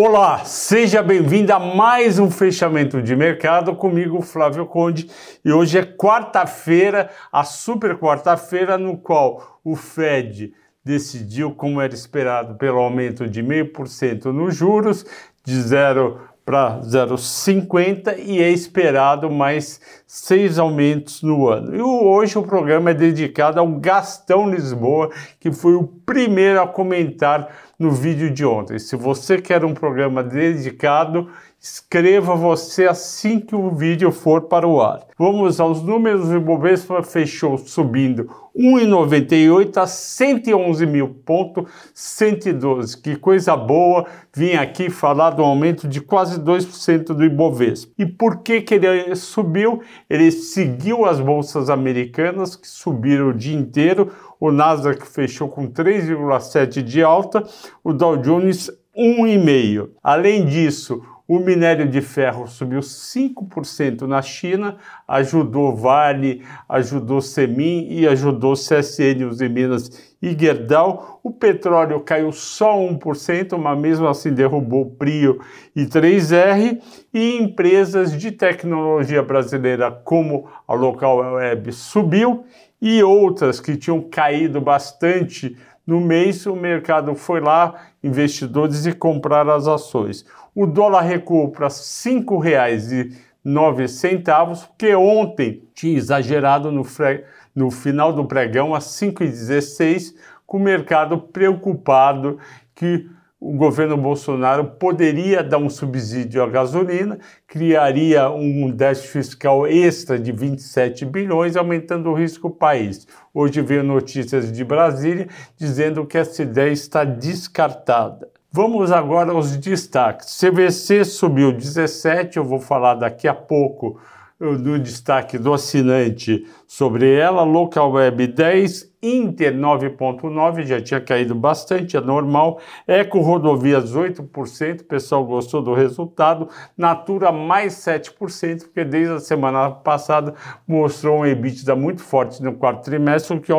Olá, seja bem-vindo a mais um fechamento de mercado comigo, Flávio Conde. E hoje é quarta-feira, a super quarta-feira, no qual o Fed decidiu, como era esperado, pelo aumento de 0,5% nos juros, de 0 para 0,50 e é esperado mais seis aumentos no ano. E hoje o programa é dedicado ao Gastão Lisboa, que foi o primeiro a comentar no vídeo de ontem. Se você quer um programa dedicado, escreva você assim que o vídeo for para o ar. Vamos aos números. O Ibovespa fechou subindo 1,98 a 111.112. Que coisa boa vim aqui falar do aumento de quase 2% do Ibovespa. E por que, que ele subiu? Ele seguiu as bolsas americanas que subiram o dia inteiro. O Nasdaq fechou com 3,7 de alta, o Dow Jones 1,5. Além disso, o minério de ferro subiu 5% na China, ajudou Vale, ajudou Semin e ajudou CSN Uzi Minas e Gerdau. O petróleo caiu só 1%, mas mesmo assim derrubou Prio e 3R. E empresas de tecnologia brasileira como a Local Web subiu e outras que tinham caído bastante no mês, o mercado foi lá, investidores, e compraram as ações. O dólar recuou para R$ 5,09, porque ontem tinha exagerado no, fre... no final do pregão a 5,16, com o mercado preocupado que o governo Bolsonaro poderia dar um subsídio à gasolina, criaria um déficit fiscal extra de 27 bilhões, aumentando o risco do país. Hoje veio notícias de Brasília dizendo que essa ideia está descartada. Vamos agora aos destaques. CVC subiu 17, eu vou falar daqui a pouco no destaque do assinante sobre ela, Local Web 10, Inter 9.9, já tinha caído bastante, é normal, Eco Rodovias 8%, o pessoal gostou do resultado, Natura mais 7%, porque desde a semana passada mostrou um EBITDA muito forte no quarto trimestre, o que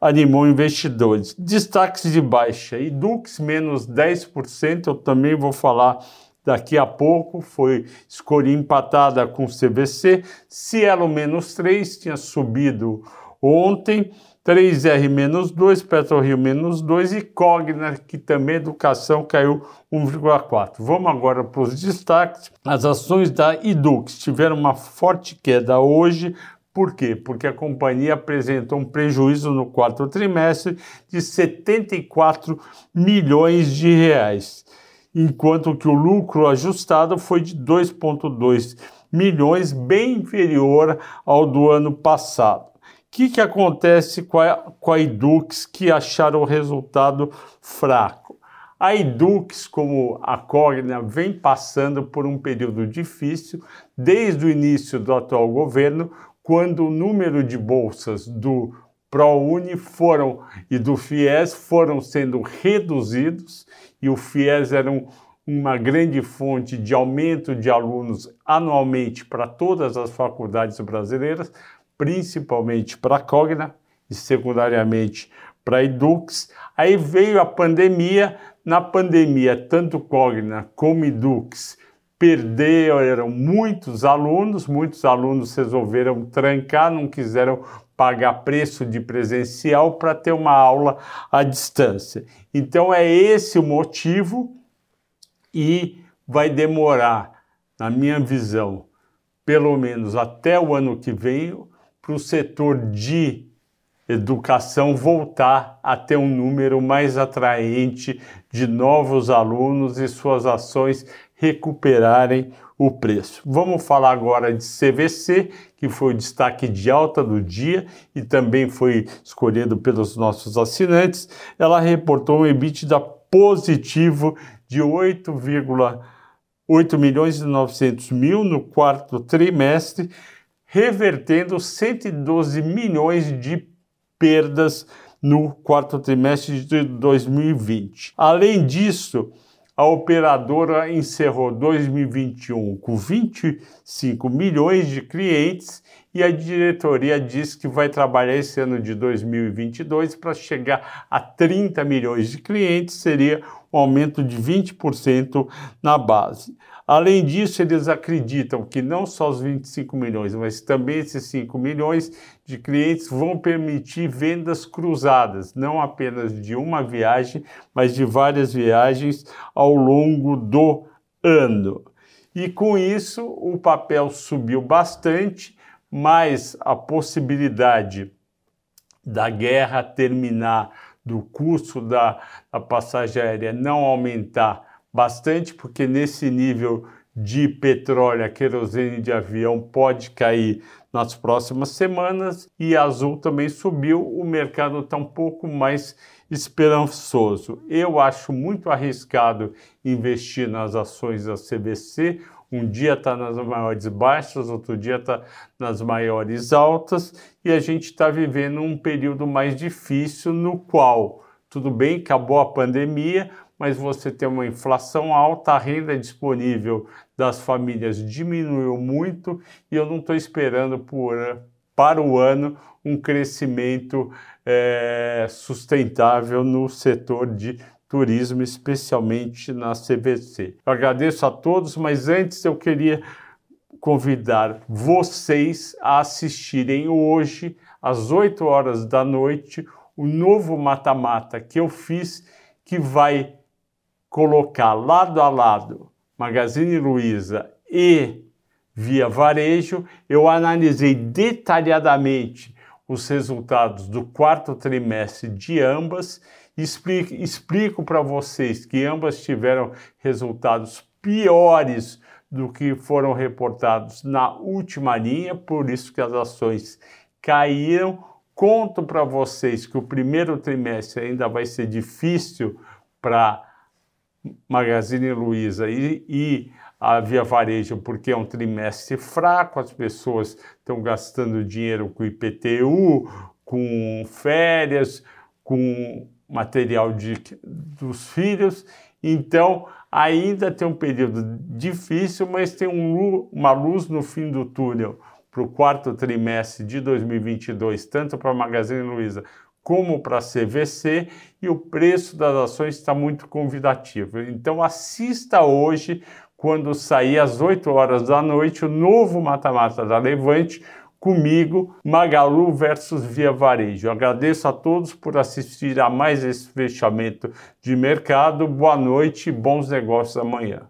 animou investidores. Destaques de baixa, Edux menos 10%, eu também vou falar daqui a pouco, foi escolha empatada com o CVC, Cielo menos 3, tinha subido ontem, 3R menos 2, PetroRio menos 2 e Cogna, que também educação caiu 1,4. Vamos agora para os destaques. As ações da Edux tiveram uma forte queda hoje, por quê? Porque a companhia apresentou um prejuízo no quarto trimestre de 74 milhões de reais enquanto que o lucro ajustado foi de 2,2 milhões, bem inferior ao do ano passado. Que, que acontece com a, com a Edux que acharam o resultado fraco? A Edux, como a Cogna, vem passando por um período difícil desde o início do atual governo, quando o número de bolsas do ProUni foram e do FIES foram sendo reduzidos e o FIES era um, uma grande fonte de aumento de alunos anualmente para todas as faculdades brasileiras, principalmente para a Cogna e secundariamente para a Edux. Aí veio a pandemia, na pandemia tanto Cogna como Edux perderam muitos alunos, muitos alunos resolveram trancar, não quiseram pagar preço de presencial para ter uma aula à distância. Então é esse o motivo e vai demorar, na minha visão, pelo menos até o ano que vem, para o setor de educação voltar a ter um número mais atraente de novos alunos e suas ações recuperarem o preço. Vamos falar agora de CVC, que foi o destaque de alta do dia e também foi escolhido pelos nossos assinantes. Ela reportou um EBITDA positivo de 8,8 milhões e 900 mil no quarto trimestre, revertendo 112 milhões de perdas no quarto trimestre de 2020. Além disso, a operadora encerrou 2021 com 25 milhões de clientes e a diretoria diz que vai trabalhar esse ano de 2022 para chegar a 30 milhões de clientes, seria um aumento de 20% na base. Além disso, eles acreditam que não só os 25 milhões, mas também esses 5 milhões de clientes vão permitir vendas cruzadas, não apenas de uma viagem, mas de várias viagens ao longo do ano. E com isso, o papel subiu bastante, mas a possibilidade da guerra terminar, do custo da, da passagem aérea não aumentar bastante, porque nesse nível de petróleo, a querosene de avião pode cair nas próximas semanas e Azul também subiu, o mercado está um pouco mais esperançoso. Eu acho muito arriscado investir nas ações da CBC. Um dia está nas maiores baixas, outro dia está nas maiores altas, e a gente está vivendo um período mais difícil no qual, tudo bem, acabou a pandemia, mas você tem uma inflação alta, a renda disponível das famílias diminuiu muito e eu não estou esperando por, para o ano um crescimento é, sustentável no setor de turismo, especialmente na CVC. Eu agradeço a todos, mas antes eu queria convidar vocês a assistirem hoje, às 8 horas da noite, o novo mata-mata que eu fiz, que vai colocar lado a lado Magazine Luiza e Via Varejo, eu analisei detalhadamente os resultados do quarto trimestre de ambas. Explico, explico para vocês que ambas tiveram resultados piores do que foram reportados na última linha, por isso que as ações caíram. Conto para vocês que o primeiro trimestre ainda vai ser difícil para Magazine Luiza e, e a Via Varejo, porque é um trimestre fraco, as pessoas estão gastando dinheiro com IPTU, com férias, com material de, dos filhos. Então, ainda tem um período difícil, mas tem um, uma luz no fim do túnel para o quarto trimestre de 2022, tanto para a Magazine Luiza como para a CVC e o preço das ações está muito convidativo. Então assista hoje, quando sair às 8 horas da noite, o novo mata-mata da Levante comigo, Magalu versus Via Varejo. Agradeço a todos por assistir a mais esse fechamento de mercado. Boa noite e bons negócios amanhã.